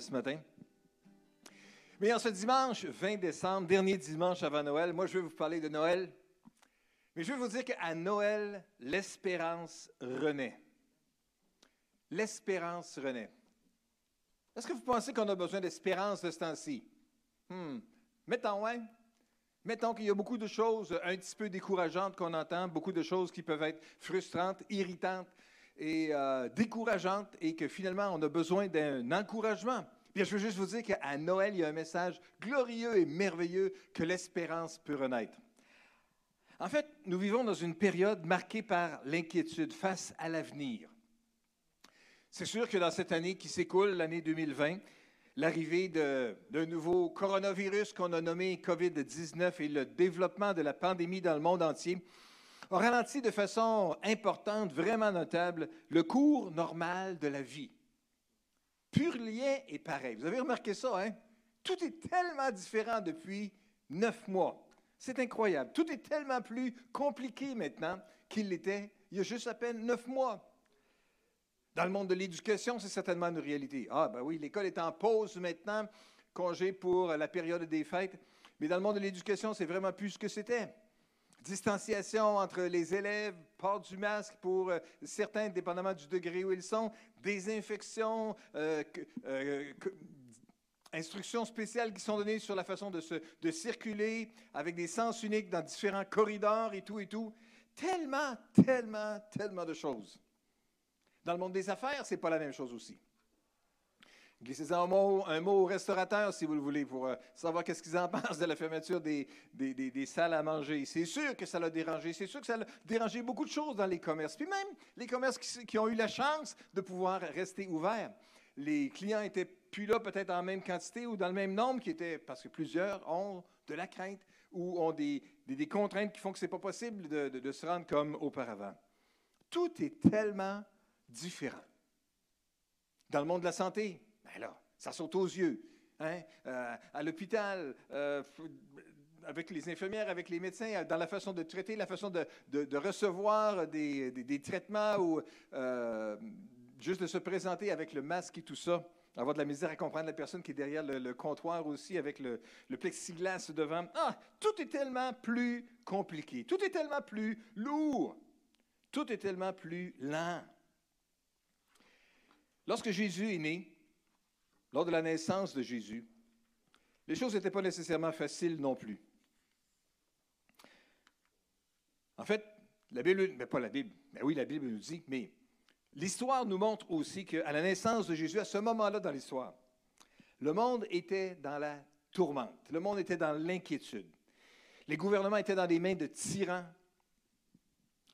ce matin. Mais en ce dimanche 20 décembre, dernier dimanche avant Noël, moi je vais vous parler de Noël. Mais je vais vous dire qu'à Noël, l'espérance renaît. L'espérance renaît. Est-ce que vous pensez qu'on a besoin d'espérance de ce temps-ci? Hmm. Mettons, ouais. Mettons qu'il y a beaucoup de choses un petit peu décourageantes qu'on entend, beaucoup de choses qui peuvent être frustrantes, irritantes et euh, décourageantes, et que finalement on a besoin d'un encouragement. Bien, je veux juste vous dire qu'à Noël, il y a un message glorieux et merveilleux que l'espérance peut renaître. En fait, nous vivons dans une période marquée par l'inquiétude face à l'avenir. C'est sûr que dans cette année qui s'écoule, l'année 2020, l'arrivée d'un nouveau coronavirus qu'on a nommé COVID-19 et le développement de la pandémie dans le monde entier ont ralenti de façon importante, vraiment notable, le cours normal de la vie pur lien est pareil. Vous avez remarqué ça, hein? Tout est tellement différent depuis neuf mois. C'est incroyable. Tout est tellement plus compliqué maintenant qu'il l'était il y a juste à peine neuf mois. Dans le monde de l'éducation, c'est certainement une réalité. Ah, ben oui, l'école est en pause maintenant, congé pour la période des fêtes. Mais dans le monde de l'éducation, c'est vraiment plus ce que c'était distanciation entre les élèves, port du masque pour euh, certains, dépendamment du degré où ils sont, désinfection, euh, euh, instructions spéciales qui sont données sur la façon de, de circuler avec des sens uniques dans différents corridors et tout et tout. Tellement, tellement, tellement de choses. Dans le monde des affaires, ce n'est pas la même chose aussi. Glissez un mot, un mot aux restaurateurs, si vous le voulez, pour euh, savoir qu'est-ce qu'ils en pensent de la fermeture des, des, salles à manger. C'est sûr que ça l'a dérangé. C'est sûr que ça a dérangé beaucoup de choses dans les commerces. Puis même les commerces qui, ont eu la chance de pouvoir rester ouverts. Les clients étaient plus là peut-être en même quantité ou dans le même nombre qui était, parce que plusieurs ont de la crainte ou ont des, contraintes qui font que ce n'est pas possible de, de se rendre comme auparavant. Tout est tellement différent. Dans le monde de la santé, ben là, ça saute aux yeux. Hein? Euh, à l'hôpital, euh, avec les infirmières, avec les médecins, dans la façon de traiter, la façon de, recevoir des, traitements ou euh, juste de se présenter avec le masque et tout ça. Avoir de la misère à comprendre la personne qui est derrière le, comptoir aussi avec le, le, plexiglas devant. Ah, tout est tellement plus compliqué. Tout est tellement plus lourd. Tout est tellement plus lent. Lorsque Jésus est né, lors de la naissance de Jésus, les choses n'étaient pas nécessairement faciles non plus. En fait, la Bible, mais pas la Bible, mais oui, la Bible nous dit, mais l'histoire nous montre aussi qu'à la naissance de Jésus, à ce moment-là dans l'histoire, le monde était dans la tourmente, le monde était dans l'inquiétude. Les gouvernements étaient dans les mains de tyrans,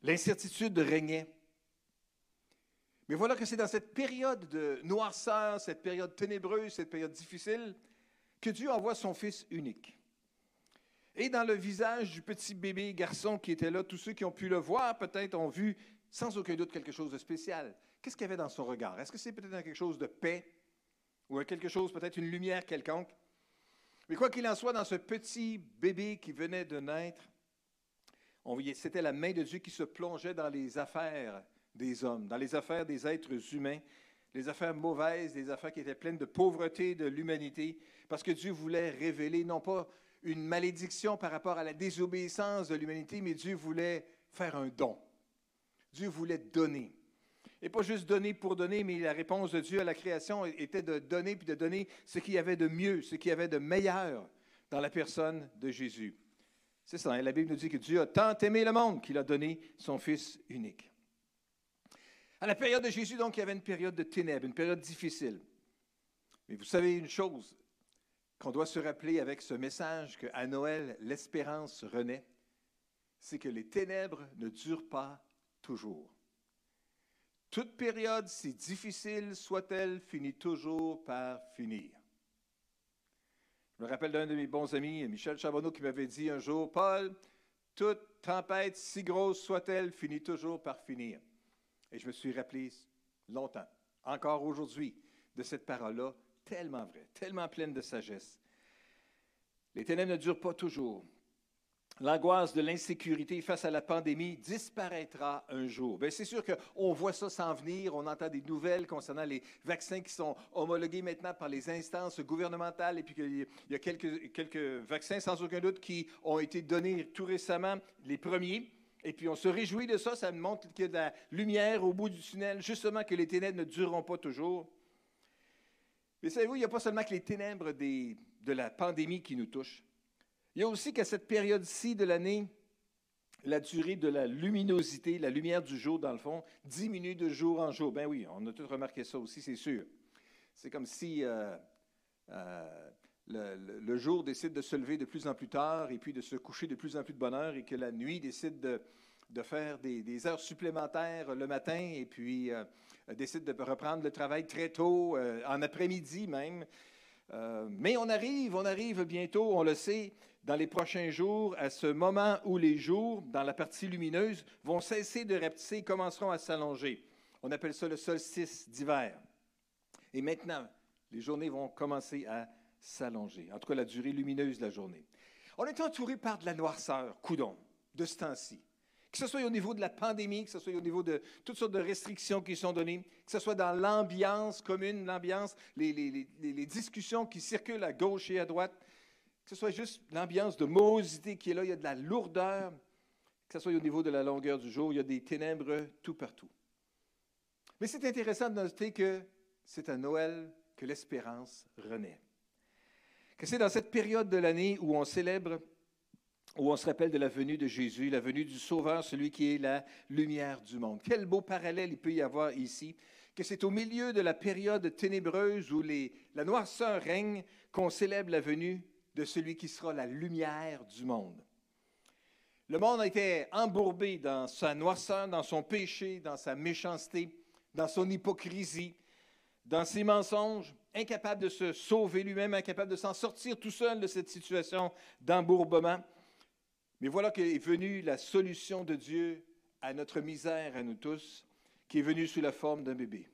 l'incertitude régnait. Mais voilà que c'est dans cette période de noirceur, cette période ténébreuse, cette période difficile, que Dieu envoie son Fils unique. Et dans le visage du petit bébé garçon qui était là, tous ceux qui ont pu le voir peut-être ont vu sans aucun doute quelque chose de spécial. Qu'est-ce qu'il y avait dans son regard? Est-ce que c'est peut-être quelque chose de paix ou quelque chose, peut-être une lumière quelconque? Mais quoi qu'il en soit, dans ce petit bébé qui venait de naître, c'était la main de Dieu qui se plongeait dans les affaires des hommes, dans les affaires des êtres humains, les affaires mauvaises, des affaires qui étaient pleines de pauvreté de l'humanité, parce que Dieu voulait révéler non pas une malédiction par rapport à la désobéissance de l'humanité, mais Dieu voulait faire un don. Dieu voulait donner. Et pas juste donner pour donner, mais la réponse de Dieu à la création était de donner, puis de donner ce qu'il y avait de mieux, ce qu'il y avait de meilleur dans la personne de Jésus. C'est ça, hein? la Bible nous dit que Dieu a tant aimé le monde qu'il a donné son Fils unique. À la période de Jésus, donc, il y avait une période de ténèbres, une période difficile. Mais vous savez une chose qu'on doit se rappeler avec ce message qu'à Noël, l'espérance renaît, c'est que les ténèbres ne durent pas toujours. Toute période, si difficile soit-elle, finit toujours par finir. Je me rappelle d'un de mes bons amis, Michel Charbonneau, qui m'avait dit un jour, Paul, toute tempête, si grosse soit-elle, finit toujours par finir. Et je me suis rappelé longtemps, encore aujourd'hui, de cette parole-là, tellement vraie, tellement pleine de sagesse. Les ténèbres ne durent pas toujours. l'angoisse de l'insécurité face à la pandémie disparaîtra un jour. Bien, c'est sûr qu'on voit ça s'en venir. On entend des nouvelles concernant les vaccins qui sont homologués maintenant par les instances gouvernementales et puis qu'il y a quelques, quelques vaccins, sans aucun doute, qui ont été donnés tout récemment, les premiers. Et puis on se réjouit de ça, ça montre qu'il y a de la lumière au bout du tunnel, justement que les ténèbres ne dureront pas toujours. Mais savez-vous, il n'y a pas seulement que les ténèbres de la pandémie qui nous touchent. Il y a aussi qu'à cette période-ci de l'année, la durée de la luminosité, la lumière du jour, dans le fond, diminue de jour en jour. Ben oui, on a tous remarqué ça aussi, c'est sûr. C'est comme si euh, euh, le, jour décide de se lever de plus en plus tard et puis de se coucher de plus en plus de bonne heure et que la nuit décide de, faire des, heures supplémentaires le matin et puis euh, décide de reprendre le travail très tôt, en après-midi même. mais on arrive, on arrive bientôt, on le sait, dans les prochains jours, à ce moment où les jours, dans la partie lumineuse, vont cesser de rapetisser et commenceront à s'allonger. On appelle ça le solstice d'hiver. Et maintenant, les journées vont commencer à s'allonger, en tout cas la durée lumineuse de la journée. On est entouré par de la noirceur, coudon, de ce temps-ci. Que ce soit au niveau de la pandémie, que ce soit au niveau de toutes sortes de restrictions qui sont données, que ce soit dans l'ambiance commune, l'ambiance, les, les, discussions qui circulent à gauche et à droite, que ce soit juste l'ambiance de morosité qui est là, il y a de la lourdeur, que ce soit au niveau de la longueur du jour, il y a des ténèbres tout partout. Mais c'est intéressant de noter que c'est à Noël que l'espérance renaît. Que c'est dans cette période de l'année où on célèbre, où on se rappelle de la venue de Jésus, la venue du Sauveur, celui qui est la lumière du monde. Quel beau parallèle il peut y avoir ici, que c'est au milieu de la période ténébreuse où la noirceur règne qu'on célèbre la venue de celui qui sera la lumière du monde. Le monde a été embourbé dans sa noirceur, dans son péché, dans sa méchanceté, dans son hypocrisie, dans ses mensonges, incapable de se sauver lui-même, incapable de s'en sortir tout seul de cette situation d'embourbement. Mais voilà qu'est venue la solution de Dieu à notre misère, à nous tous, qui est venue sous la forme d'un bébé.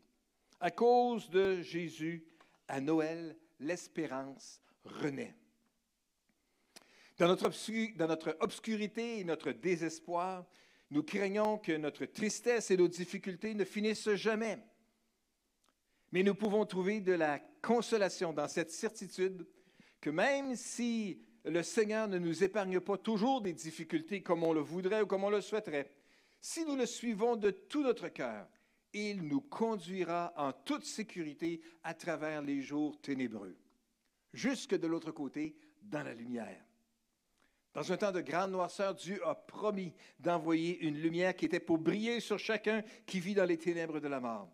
À cause de Jésus, à Noël, l'espérance renaît. Dans notre, obscurité et notre désespoir, nous craignons que notre tristesse et nos difficultés ne finissent jamais. Mais nous pouvons trouver de la consolation dans cette certitude que même si le Seigneur ne nous épargne pas toujours des difficultés comme on le voudrait ou comme on le souhaiterait, si nous le suivons de tout notre cœur, il nous conduira en toute sécurité à travers les jours ténébreux, jusque de l'autre côté, dans la lumière. Dans un temps de grande noirceur, Dieu a promis d'envoyer une lumière qui était pour briller sur chacun qui vit dans les ténèbres de la mort.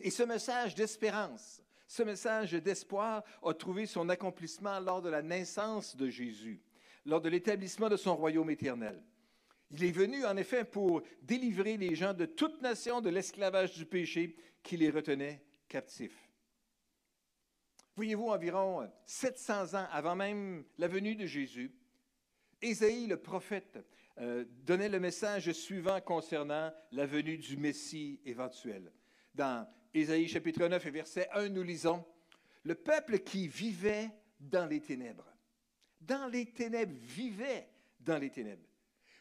Et ce message d'espérance, ce message d'espoir a trouvé son accomplissement lors de la naissance de Jésus, lors de l'établissement de son royaume éternel. Il est venu en effet pour délivrer les gens de toute nation de l'esclavage du péché qui les retenait captifs. Voyez-vous, environ 700 ans avant même la venue de Jésus, Ésaïe, le prophète, euh, donnait le message suivant concernant la venue du Messie éventuel. Dans Ésaïe chapitre 9 et verset 1, nous lisons, Le peuple qui vivait dans les ténèbres, dans les ténèbres, vivait dans les ténèbres,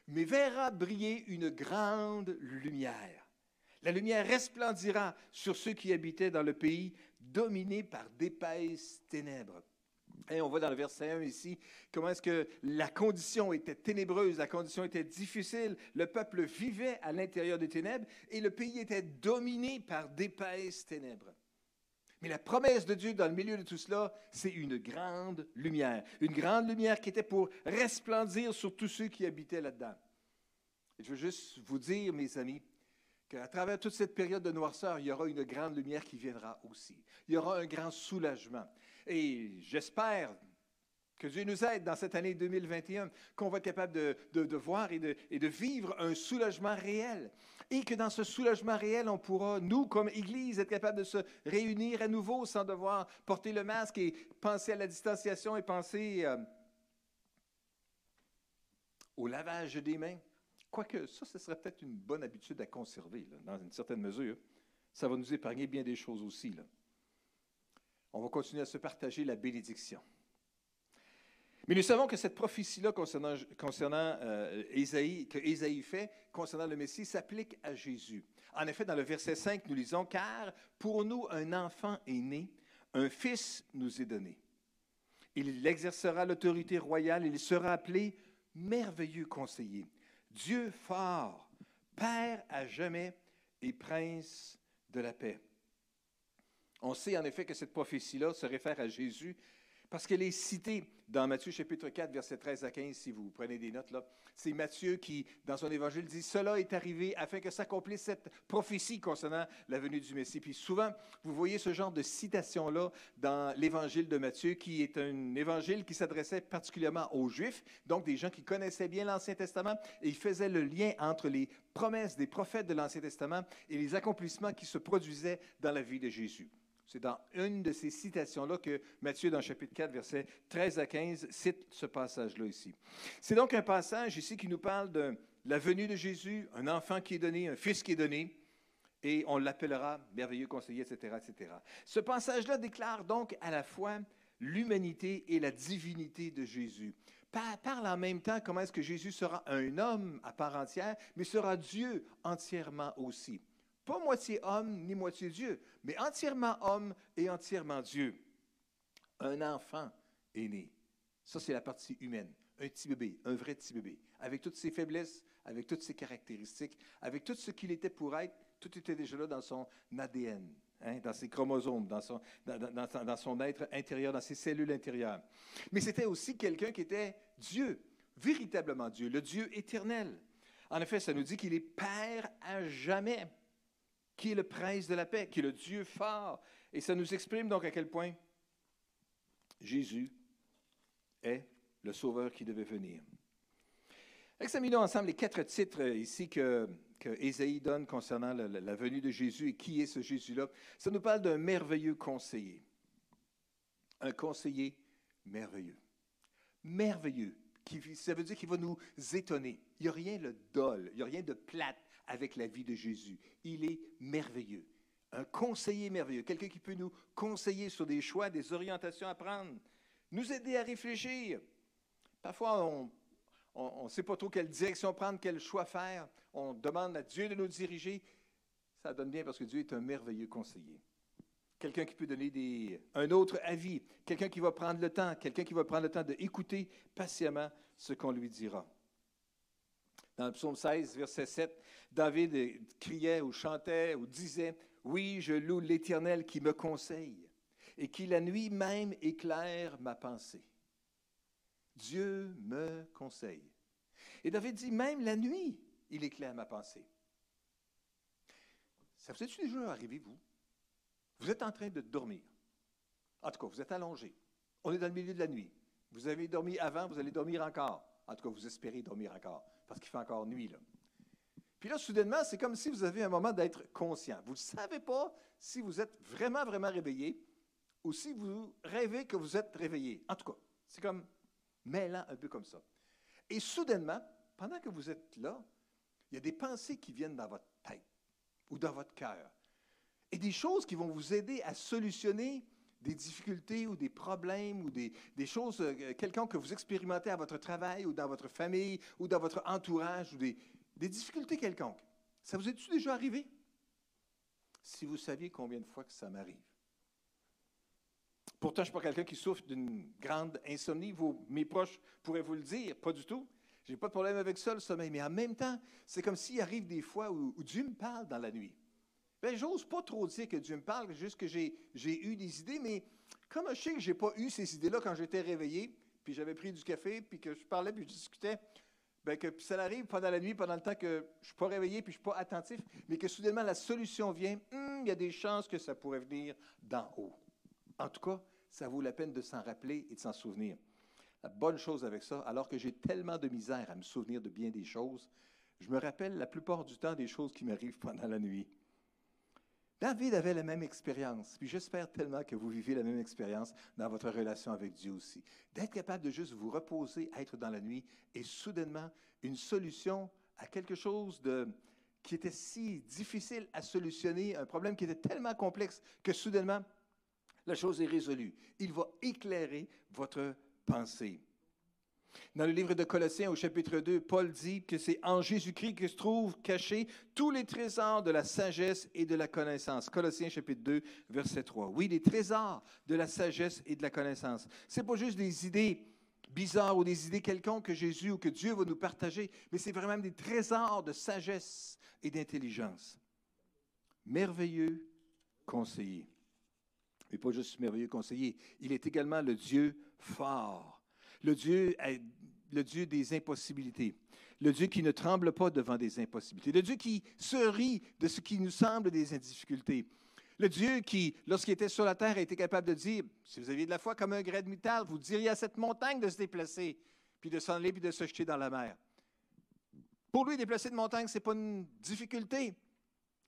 mais verra briller une grande lumière. La lumière resplendira sur ceux qui habitaient dans le pays dominé par d'épaisses ténèbres. Et on voit dans le verset 1 ici comment est-ce que la condition était ténébreuse, la condition était difficile, le peuple vivait à l'intérieur des ténèbres et le pays était dominé par d'épaisses ténèbres. Mais la promesse de Dieu dans le milieu de tout cela, c'est une grande lumière, une grande lumière qui était pour resplendir sur tous ceux qui habitaient là-dedans. Et je veux juste vous dire, mes amis, qu'à travers toute cette période de noirceur, il y aura une grande lumière qui viendra aussi. Il y aura un grand soulagement. Et j'espère que Dieu nous aide dans cette année 2021, qu'on va être capable de, voir et de, vivre un soulagement réel. Et que dans ce soulagement réel, on pourra, nous, comme Église, être capable de se réunir à nouveau sans devoir porter le masque et penser à la distanciation et penser euh, au lavage des mains. Quoique, ça, ce serait peut-être une bonne habitude à conserver, dans une certaine mesure. Ça va nous épargner bien des choses aussi. Là on va continuer à se partager la bénédiction. Mais nous savons que cette prophétie-là concernant, concernant euh, que Ésaïe fait concernant le Messie s'applique à Jésus. En effet, dans le verset 5, nous lisons, Car pour nous un enfant est né, un fils nous est donné. Il exercera l'autorité royale, il sera appelé merveilleux conseiller, Dieu fort, Père à jamais et Prince de la paix. On sait en effet que cette prophétie-là se réfère à Jésus parce qu'elle est citée dans Matthieu chapitre 4, verset 13 à 15, si vous prenez des notes là. C'est Matthieu qui, dans son évangile, dit Cela est arrivé afin que s'accomplisse cette prophétie concernant la venue du Messie. Puis souvent, vous voyez ce genre de citation-là dans l'évangile de Matthieu, qui est un évangile qui s'adressait particulièrement aux Juifs, donc des gens qui connaissaient bien l'Ancien Testament, et il faisait le lien entre les promesses des prophètes de l'Ancien Testament et les accomplissements qui se produisaient dans la vie de Jésus. C'est dans une de ces citations-là que Matthieu, dans chapitre 4, versets 13 à 15, cite ce passage-là ici. C'est donc un passage ici qui nous parle de la venue de Jésus, un enfant qui est donné, un fils qui est donné, et on l'appellera merveilleux conseiller, etc., etc. Ce passage-là déclare donc à la fois l'humanité et la divinité de Jésus. Parle en même temps comment est-ce que Jésus sera un homme à part entière, mais sera Dieu entièrement aussi. Pas moitié homme ni moitié Dieu, mais entièrement homme et entièrement Dieu. Un enfant est né. Ça, c'est la partie humaine. Un petit bébé, un vrai petit bébé, avec toutes ses faiblesses, avec toutes ses caractéristiques, avec tout ce qu'il était pour être, tout était déjà là dans son ADN, hein, dans ses chromosomes, dans son, dans, dans son être intérieur, dans ses cellules intérieures. Mais c'était aussi quelqu'un qui était Dieu, véritablement Dieu, le Dieu éternel. En effet, ça nous dit qu'il est Père à jamais qui est le prince de la paix, qui est le Dieu fort. Et ça nous exprime donc à quel point Jésus est le sauveur qui devait venir. Examinons ensemble les quatre titres ici que, que donne concernant la, venue de Jésus et qui est ce Jésus-là. Ça nous parle d'un merveilleux conseiller. Un conseiller merveilleux. Merveilleux. Ça veut dire qu'il va nous étonner. Il n'y a rien de dol, il n'y a rien de plate, avec la vie de Jésus. Il est merveilleux. Un conseiller merveilleux, quelqu'un qui peut nous conseiller sur des choix, des orientations à prendre, nous aider à réfléchir. Parfois, on ne sait pas trop quelle direction prendre, quel choix faire. On demande à Dieu de nous diriger. Ça donne bien parce que Dieu est un merveilleux conseiller. Quelqu'un qui peut donner des, un autre avis, quelqu'un qui va prendre le temps, quelqu'un qui va prendre le temps d'écouter patiemment ce qu'on lui dira. Dans le psaume 16, verset 7, David criait ou chantait ou disait, Oui, je loue l'Éternel qui me conseille et qui la nuit même éclaire ma pensée. Dieu me conseille. Et David dit, même la nuit, il éclaire ma pensée. Ça vous est déjà arrivé, vous? Vous êtes en train de dormir. En tout cas, vous êtes allongé. On est dans le milieu de la nuit. Vous avez dormi avant, vous allez dormir encore. En tout cas, vous espérez dormir encore parce qu'il fait encore nuit. Là. Puis là, soudainement, c'est comme si vous avez un moment d'être conscient. Vous ne savez pas si vous êtes vraiment, vraiment réveillé ou si vous rêvez que vous êtes réveillé. En tout cas, c'est comme mêlant un peu comme ça. Et soudainement, pendant que vous êtes là, il y a des pensées qui viennent dans votre tête ou dans votre cœur. Et des choses qui vont vous aider à solutionner des difficultés ou des problèmes ou des, choses euh, quelconques que vous expérimentez à votre travail ou dans votre famille ou dans votre entourage ou des, difficultés quelconques. Ça vous est-tu déjà arrivé? Si vous saviez combien de fois que ça m'arrive. Pourtant, je ne suis pas quelqu'un qui souffre d'une grande insomnie. mes proches pourraient vous le dire, pas du tout. Je n'ai pas de problème avec ça, le sommeil. Mais en même temps, c'est comme s'il arrive des fois où Dieu me parle dans la nuit. Ben, j'ose pas trop dire que Dieu me parle, juste que j'ai, eu des idées, mais comme je sais que je n'ai pas eu ces idées-là quand j'étais réveillé, puis j'avais pris du café, puis que je parlais, puis je discutais, bien que ça arrive pendant la nuit, pendant le temps que je suis pas réveillé, puis je suis pas attentif, mais que soudainement la solution vient, hum, il y a des chances que ça pourrait venir d'en haut. En tout cas, ça vaut la peine de s'en rappeler et de s'en souvenir. La bonne chose avec ça, alors que j'ai tellement de misère à me souvenir de bien des choses, je me rappelle la plupart du temps des choses qui m'arrivent pendant la nuit. David avait la même expérience, puis j'espère tellement que vous vivez la même expérience dans votre relation avec Dieu aussi. D'être capable de juste vous reposer, être dans la nuit, et soudainement, une solution à quelque chose de, qui était si difficile à solutionner, un problème qui était tellement complexe que soudainement, la chose est résolue. Il va éclairer votre pensée. Dans le livre de Colossiens au chapitre 2, Paul dit que c'est en Jésus-Christ que se trouvent cachés tous les trésors de la sagesse et de la connaissance. Colossiens chapitre 2, verset 3. Oui, les trésors de la sagesse et de la connaissance. Ce n'est pas juste des idées bizarres ou des idées quelconques que Jésus ou que Dieu va nous partager, mais c'est vraiment des trésors de sagesse et d'intelligence. Merveilleux conseiller. Mais pas juste merveilleux conseiller, il est également le Dieu fort, le Dieu, des impossibilités, le Dieu qui ne tremble pas devant des impossibilités, le Dieu qui se rit de ce qui nous semble des difficultés, le Dieu qui, lorsqu'il était sur la terre, a été capable de dire, si vous aviez de la foi comme un grès de métal, vous diriez à cette montagne de se déplacer, puis de s'en aller, puis de se jeter dans la mer. Pour lui, déplacer de montagne, ce n'est pas une difficulté.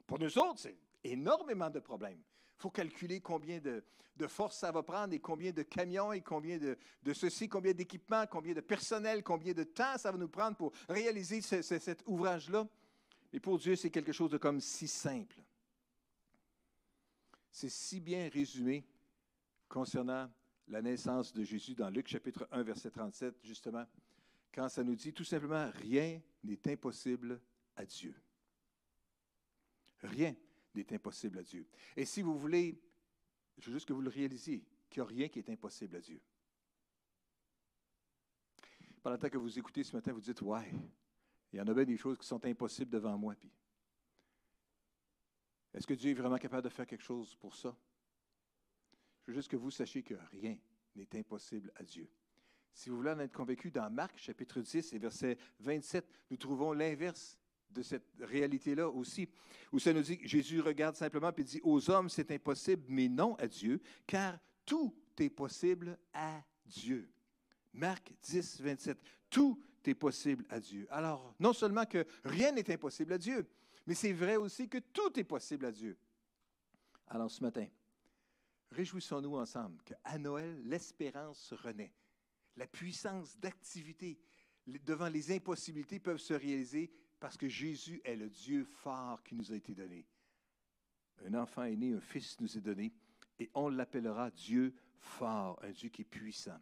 Pour nous autres, c'est énormément de problèmes. Faut calculer combien de, force ça va prendre et combien de camions et combien de, ceci, combien d'équipements, combien de personnel, combien de temps ça va nous prendre pour réaliser cet ouvrage-là. Mais pour Dieu, c'est quelque chose de comme si simple. C'est si bien résumé concernant la naissance de Jésus dans Luc chapitre 1, verset 37, justement, quand ça nous dit tout simplement, rien n'est impossible à Dieu. Rien n'est impossible à Dieu. Et si vous voulez, je veux juste que vous le réalisiez, qu'il n'y a rien qui est impossible à Dieu. Pendant le temps que vous écoutez ce matin, vous dites, ouais, il y en a bien des choses qui sont impossibles devant moi. Puis, est-ce que Dieu est vraiment capable de faire quelque chose pour ça? Je veux juste que vous sachiez que rien n'est impossible à Dieu. Si vous voulez en être convaincu, dans Marc chapitre 10 et verset 27, nous trouvons l'inverse de cette réalité-là aussi, où ça nous dit Jésus regarde simplement et dit, aux hommes c'est impossible, mais non à Dieu, car tout est possible à Dieu. Marc 10, 27, tout est possible à Dieu. Alors, non seulement que rien n'est impossible à Dieu, mais c'est vrai aussi que tout est possible à Dieu. Alors ce matin, réjouissons-nous ensemble qu'à Noël, l'espérance renaît. La puissance d'activité devant les impossibilités peuvent se réaliser parce que Jésus est le Dieu fort qui nous a été donné. Un enfant est né, un fils nous est donné, et on l'appellera Dieu fort, un Dieu qui est puissant.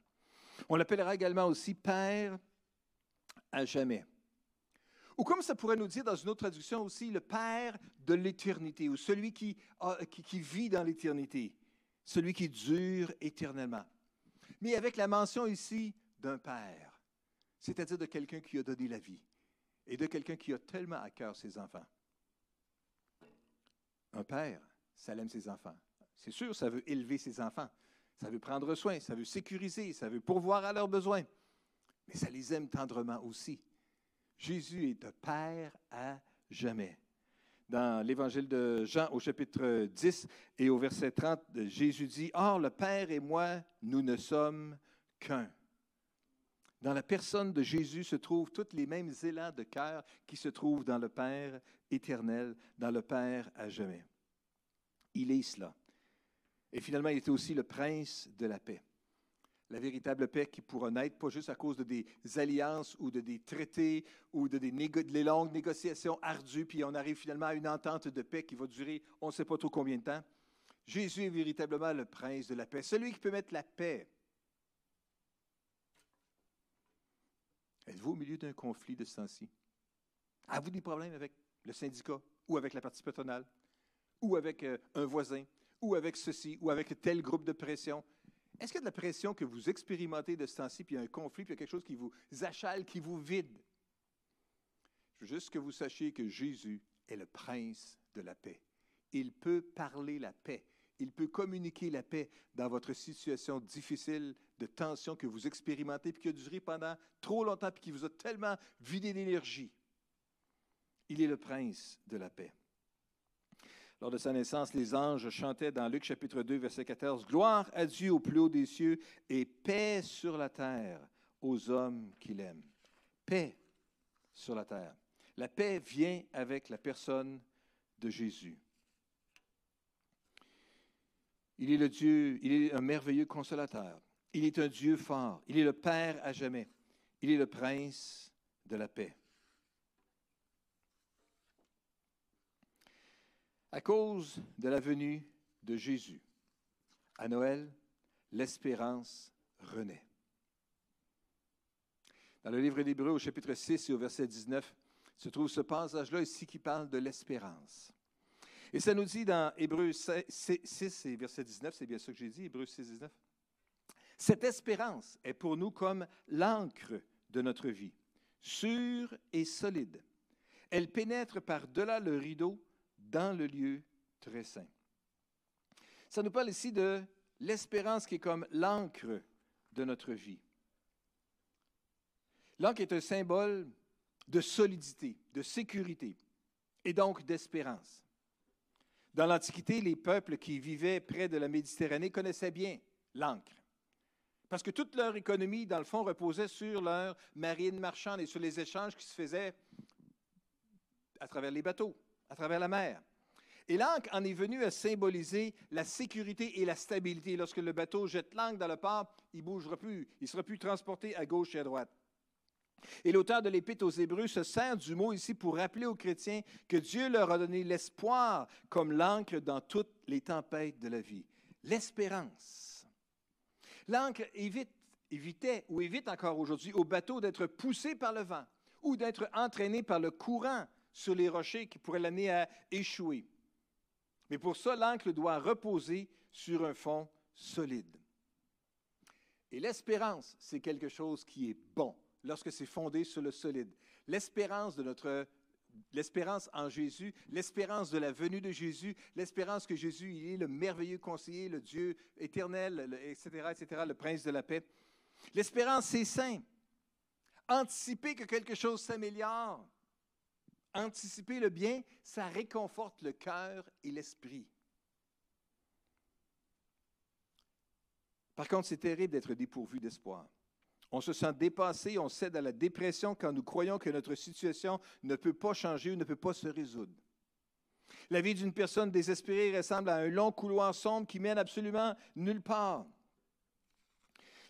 On l'appellera également aussi Père à jamais. Ou comme ça pourrait nous dire dans une autre traduction aussi, le Père de l'éternité, ou celui qui, qui vit dans l'éternité, celui qui dure éternellement. Mais avec la mention ici d'un Père, c'est-à-dire de quelqu'un qui a donné la vie et de quelqu'un qui a tellement à cœur ses enfants. Un père, ça aime ses enfants. C'est sûr, ça veut élever ses enfants. Ça veut prendre soin, ça veut sécuriser, ça veut pourvoir à leurs besoins. Mais ça les aime tendrement aussi. Jésus est un père à jamais. Dans l'évangile de Jean au chapitre 10 et au verset 30, Jésus dit, Or le Père et moi, nous ne sommes qu'un. Dans la personne de Jésus se trouvent tous les mêmes élans de cœur qui se trouvent dans le Père éternel, dans le Père à jamais. Il est cela. Et finalement, il était aussi le prince de la paix. La véritable paix qui pourra naître, pas juste à cause de des alliances ou de des traités ou de des, des longues négociations ardues, puis on arrive finalement à une entente de paix qui va durer on ne sait pas trop combien de temps. Jésus est véritablement le prince de la paix, celui qui peut mettre la paix Êtes-vous au milieu d'un conflit de ce temps-ci? Avez-vous des problèmes avec le syndicat ou avec la partie patronale? Ou avec euh, un voisin? Ou avec ceci? Ou avec tel groupe de pression? Est-ce qu'il y a de la pression que vous expérimentez de ce temps-ci, puis il y a un conflit, puis il y a quelque chose qui vous achale, qui vous vide? Je veux juste que vous sachiez que Jésus est le prince de la paix. Il peut parler la paix. Il peut communiquer la paix dans votre situation difficile de tension que vous expérimentez, puis qui a duré pendant trop longtemps, puis qui vous a tellement vidé d'énergie. Il est le prince de la paix. Lors de sa naissance, les anges chantaient dans Luc chapitre 2, verset 14, Gloire à Dieu au plus haut des cieux et paix sur la terre aux hommes qu'il aime. Paix sur la terre. La paix vient avec la personne de Jésus. Il est le Dieu, il est un merveilleux consolateur. Il est un Dieu fort. Il est le Père à jamais. Il est le Prince de la paix. À cause de la venue de Jésus, à Noël, l'espérance renaît. Dans le livre d'Hébreu, au chapitre 6 et au verset 19, se trouve ce passage-là ici qui parle de l'espérance. Et ça nous dit dans Hébreu 6 et verset 19, c'est bien ça que j'ai dit, Hébreu 6, 19. Cette espérance est pour nous comme l'encre de notre vie, sûre et solide. Elle pénètre par-delà le rideau dans le lieu très saint. Ça nous parle ici de l'espérance qui est comme l'encre de notre vie. L'encre est un symbole de solidité, de sécurité et donc d'espérance. Dans l'Antiquité, les peuples qui vivaient près de la Méditerranée connaissaient bien l'encre. Parce que toute leur économie, dans le fond, reposait sur leur marine marchande et sur les échanges qui se faisaient à travers les bateaux, à travers la mer. Et l'ancre en est venu à symboliser la sécurité et la stabilité. Lorsque le bateau jette l'ancre dans le port, il ne bougera plus. Il ne sera plus transporté à gauche et à droite. Et l'auteur de l'Épître aux Hébreux se sert du mot ici pour rappeler aux chrétiens que Dieu leur a donné l'espoir comme l'encre dans toutes les tempêtes de la vie. L'espérance. L'encre évitait ou évite encore aujourd'hui au bateau d'être poussé par le vent ou d'être entraîné par le courant sur les rochers qui pourraient l'amener à échouer. Mais pour ça, l'encre doit reposer sur un fond solide. Et l'espérance, c'est quelque chose qui est bon lorsque c'est fondé sur le solide. L'espérance de notre l'espérance en Jésus, l'espérance de la venue de Jésus, l'espérance que Jésus il est le merveilleux conseiller, le Dieu éternel, etc., etc., le prince de la paix. L'espérance, c'est sain. Anticiper que quelque chose s'améliore, anticiper le bien, ça réconforte le cœur et l'esprit. Par contre, c'est terrible d'être dépourvu d'espoir. On se sent dépassé, on cède à la dépression quand nous croyons que notre situation ne peut pas changer ou ne peut pas se résoudre. La vie d'une personne désespérée ressemble à un long couloir sombre qui mène absolument nulle part.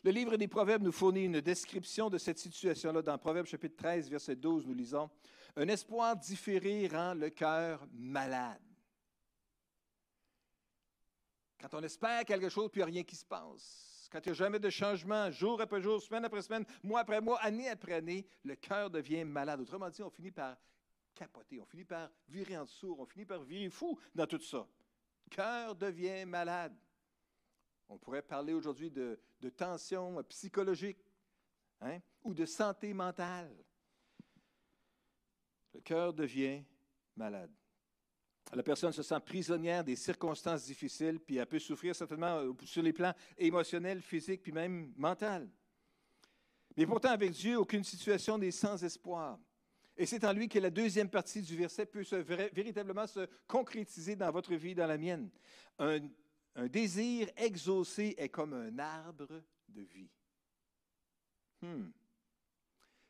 Le livre des Proverbes nous fournit une description de cette situation-là. Dans Proverbes chapitre 13, verset 12, nous lisons, Un espoir différé rend le cœur malade. Quand on espère quelque chose, puis il n'y a rien qui se passe. Quand il n'y a jamais de changement, jour après jour, semaine après semaine, mois après mois, année après année, le cœur devient malade. Autrement dit, on finit par capoter, on finit par virer en dessous, on finit par virer fou dans tout ça. Le cœur devient malade. On pourrait parler aujourd'hui de, tension psychologique hein, ou de santé mentale. Le cœur devient malade. La personne se sent prisonnière des circonstances difficiles, puis elle peut souffrir certainement euh, sur les plans émotionnels, physiques, puis même mental. Mais pourtant, avec Dieu, aucune situation n'est sans espoir. Et c'est en lui que la deuxième partie du verset peut véritablement se concrétiser dans votre vie, dans la mienne. Un, désir exaucé est comme un arbre de vie. Hmm.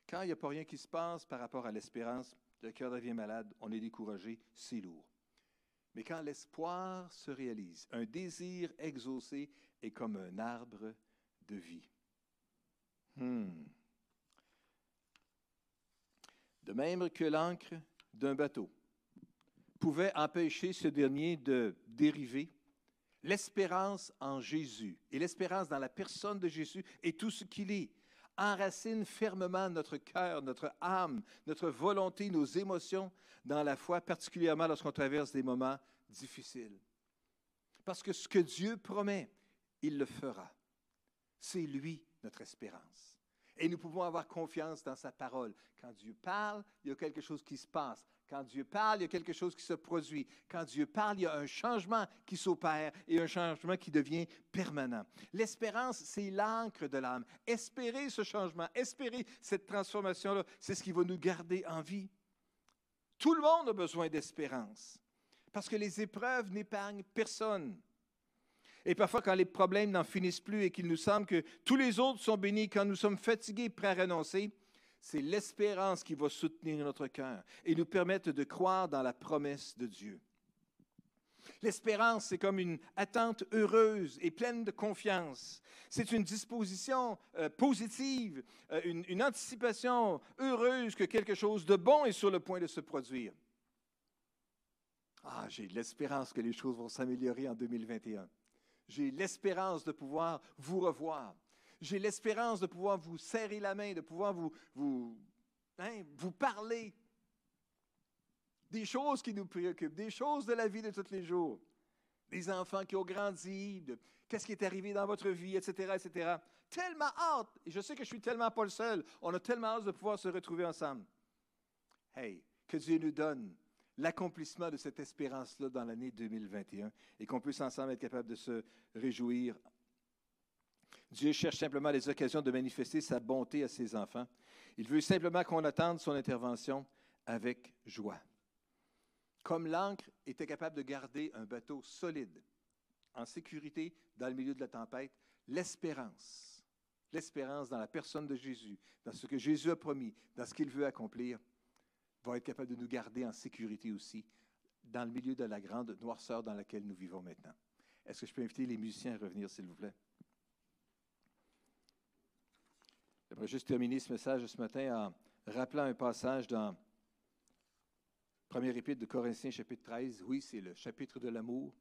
Quand il n'y a pas rien qui se passe par rapport à l'espérance, le cœur devient malade, on est découragé, c'est lourd. Mais quand l'espoir se réalise, un désir exaucé est comme un arbre de vie. Hmm. De même que l'encre d'un bateau pouvait empêcher ce dernier de dériver, l'espérance en Jésus et l'espérance dans la personne de Jésus et tout ce qu'il est enracine fermement notre cœur, notre âme, notre volonté, nos émotions dans la foi, particulièrement lorsqu'on traverse des moments difficiles. Parce que ce que Dieu promet, il le fera. C'est lui notre espérance. Et nous pouvons avoir confiance dans sa parole. Quand Dieu parle, il y a quelque chose qui se passe. Quand Dieu parle, il y a quelque chose qui se produit. Quand Dieu parle, il y a un changement qui s'opère et un changement qui devient permanent. L'espérance, c'est l'encre de l'âme. Espérer ce changement, espérer cette transformation-là, c'est ce qui va nous garder en vie. Tout le monde a besoin d'espérance parce que les épreuves n'épargnent personne. Et parfois, quand les problèmes n'en finissent plus et qu'il nous semble que tous les autres sont bénis, quand nous sommes fatigués, prêts à renoncer, c'est l'espérance qui va soutenir notre cœur et nous permettre de croire dans la promesse de Dieu. L'espérance, c'est comme une attente heureuse et pleine de confiance. C'est une disposition euh, positive, euh, une, une anticipation heureuse que quelque chose de bon est sur le point de se produire. Ah, j'ai l'espérance que les choses vont s'améliorer en 2021. J'ai l'espérance de pouvoir vous revoir. J'ai l'espérance de pouvoir vous serrer la main, de pouvoir vous, vous, hein, vous parler des choses qui nous préoccupent, des choses de la vie de tous les jours, des enfants qui ont grandi, de qu'est-ce qui est arrivé dans votre vie, etc., etc. Tellement hâte, et je sais que je suis tellement pas le seul, on a tellement hâte de pouvoir se retrouver ensemble. Hey, que Dieu nous donne l'accomplissement de cette espérance-là dans l'année 2021 et qu'on puisse ensemble être capable de se réjouir. Dieu cherche simplement les occasions de manifester sa bonté à ses enfants. Il veut simplement qu'on attende son intervention avec joie. Comme l'encre était capable de garder un bateau solide, en sécurité dans le milieu de la tempête, l'espérance, l'espérance dans la personne de Jésus, dans ce que Jésus a promis, dans ce qu'il veut accomplir, va être capable de nous garder en sécurité aussi dans le milieu de la grande noirceur dans laquelle nous vivons maintenant. Est-ce que je peux inviter les musiciens à revenir, s'il vous plaît? J'aimerais juste terminer ce message ce matin en rappelant un passage dans Première épître de Corinthiens, chapitre 13. Oui, c'est le chapitre de l'amour.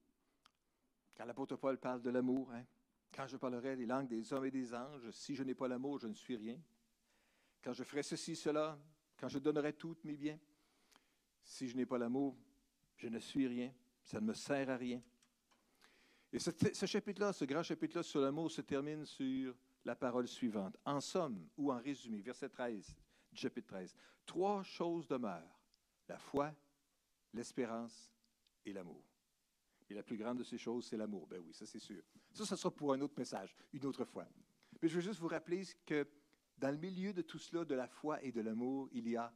Quand l'apôtre Paul parle de l'amour, hein, quand je parlerai des langues des hommes et des anges, si je n'ai pas l'amour, je ne suis rien. Quand je ferai ceci, cela, quand je donnerai tous mes biens, si je n'ai pas l'amour, je ne suis rien, ça ne me sert à rien. Et ce chapitre-là, ce grand chapitre-là sur l'amour se termine sur la parole suivante. En somme, ou en résumé, verset 13 du chapitre 13, trois choses demeurent, la foi, l'espérance et l'amour. Et la plus grande de ces choses, c'est l'amour. Ben oui, ça c'est sûr. Ça, ça sera pour un autre message, une autre fois. Mais je veux juste vous rappeler que dans le milieu de tout cela, de la foi et de l'amour, il y a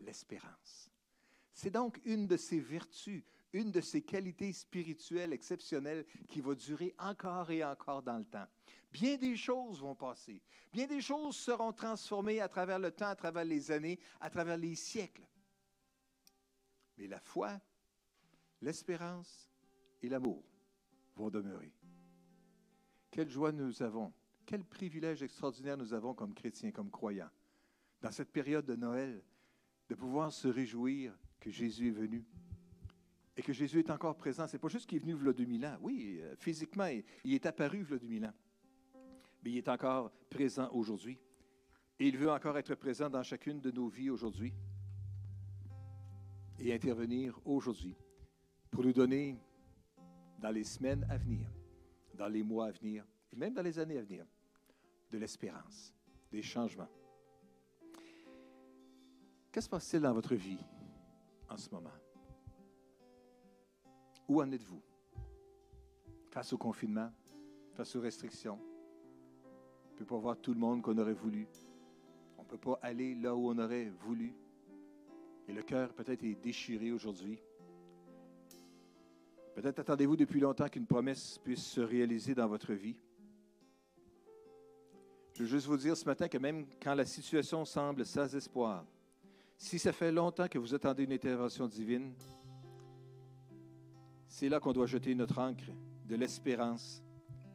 l'espérance. C'est donc une de ces vertus, une de ces qualités spirituelles exceptionnelles qui va durer encore et encore dans le temps. Bien des choses vont passer, bien des choses seront transformées à travers le temps, à travers les années, à travers les siècles. Mais la foi, l'espérance et l'amour vont demeurer. Quelle joie nous avons quel privilège extraordinaire nous avons comme chrétiens, comme croyants, dans cette période de Noël, de pouvoir se réjouir que Jésus est venu et que Jésus est encore présent. Ce n'est pas juste qu'il est venu a 2000 ans. Oui, euh, physiquement, il est apparu a 2000 ans. Mais il est encore présent aujourd'hui. Et il veut encore être présent dans chacune de nos vies aujourd'hui et intervenir aujourd'hui pour nous donner dans les semaines à venir, dans les mois à venir et même dans les années à venir, de l'espérance, des changements. Qu'est-ce qui se passe-t-il dans votre vie en ce moment? Où en êtes-vous? Face au confinement, face aux restrictions? On ne peut pas voir tout le monde qu'on aurait voulu. On ne peut pas aller là où on aurait voulu. Et le cœur peut-être est déchiré aujourd'hui. Peut-être attendez-vous depuis longtemps qu'une promesse puisse se réaliser dans votre vie. Je veux juste vous dire ce matin que même quand la situation semble sans espoir, si ça fait longtemps que vous attendez une intervention divine, c'est là qu'on doit jeter notre encre de l'espérance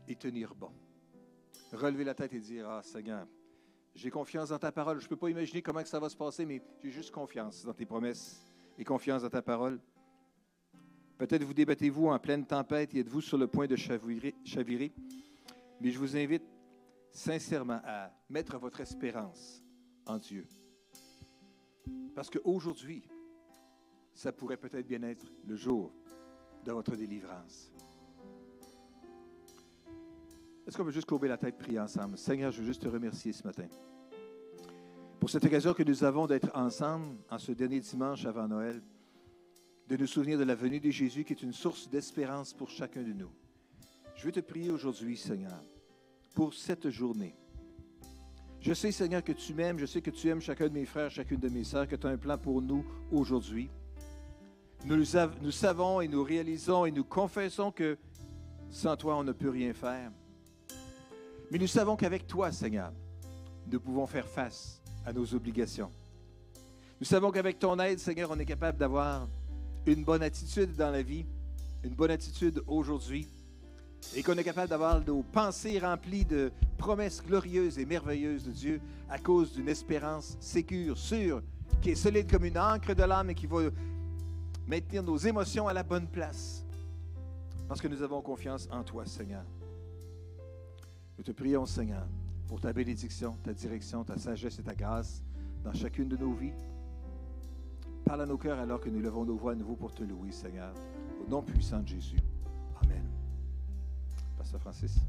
et tenir bon. Relever la tête et dire, ah Seigneur, j'ai confiance dans ta parole. Je ne peux pas imaginer comment ça va se passer, mais j'ai juste confiance dans tes promesses et confiance dans ta parole. Peut-être vous débattez-vous en pleine tempête et êtes-vous sur le point de chavirer, chavirer, mais je vous invite sincèrement à mettre votre espérance en Dieu. Parce qu'aujourd'hui, ça pourrait peut-être bien être le jour de votre délivrance. Est-ce qu'on peut juste courber la tête, prier ensemble? Seigneur, je veux juste te remercier ce matin pour cette occasion que nous avons d'être ensemble en ce dernier dimanche avant Noël, de nous souvenir de la venue de Jésus qui est une source d'espérance pour chacun de nous. Je veux te prier aujourd'hui, Seigneur, pour cette journée. Je sais, Seigneur, que tu m'aimes, je sais que tu aimes chacun de mes frères, chacune de mes sœurs, que tu as un plan pour nous aujourd'hui. Nous, savons et nous réalisons et nous confessons que sans toi, on ne peut rien faire. Mais nous savons qu'avec toi, Seigneur, nous pouvons faire face à nos obligations. Nous savons qu'avec ton aide, Seigneur, on est capable d'avoir une bonne attitude dans la vie, une bonne attitude aujourd'hui et qu'on est capable d'avoir nos pensées remplies de promesses glorieuses et merveilleuses de Dieu à cause d'une espérance sécure, sûre, qui est solide comme une encre de l'âme et qui va maintenir nos émotions à la bonne place. Parce que nous avons confiance en toi, Seigneur. Nous te prions, Seigneur, pour ta bénédiction, ta direction, ta sagesse et ta grâce dans chacune de nos vies. Parle à nos cœurs alors que nous levons nos voix à nouveau pour te louer, Seigneur, au nom puissant de Jésus. Amen. Pasteur Francis.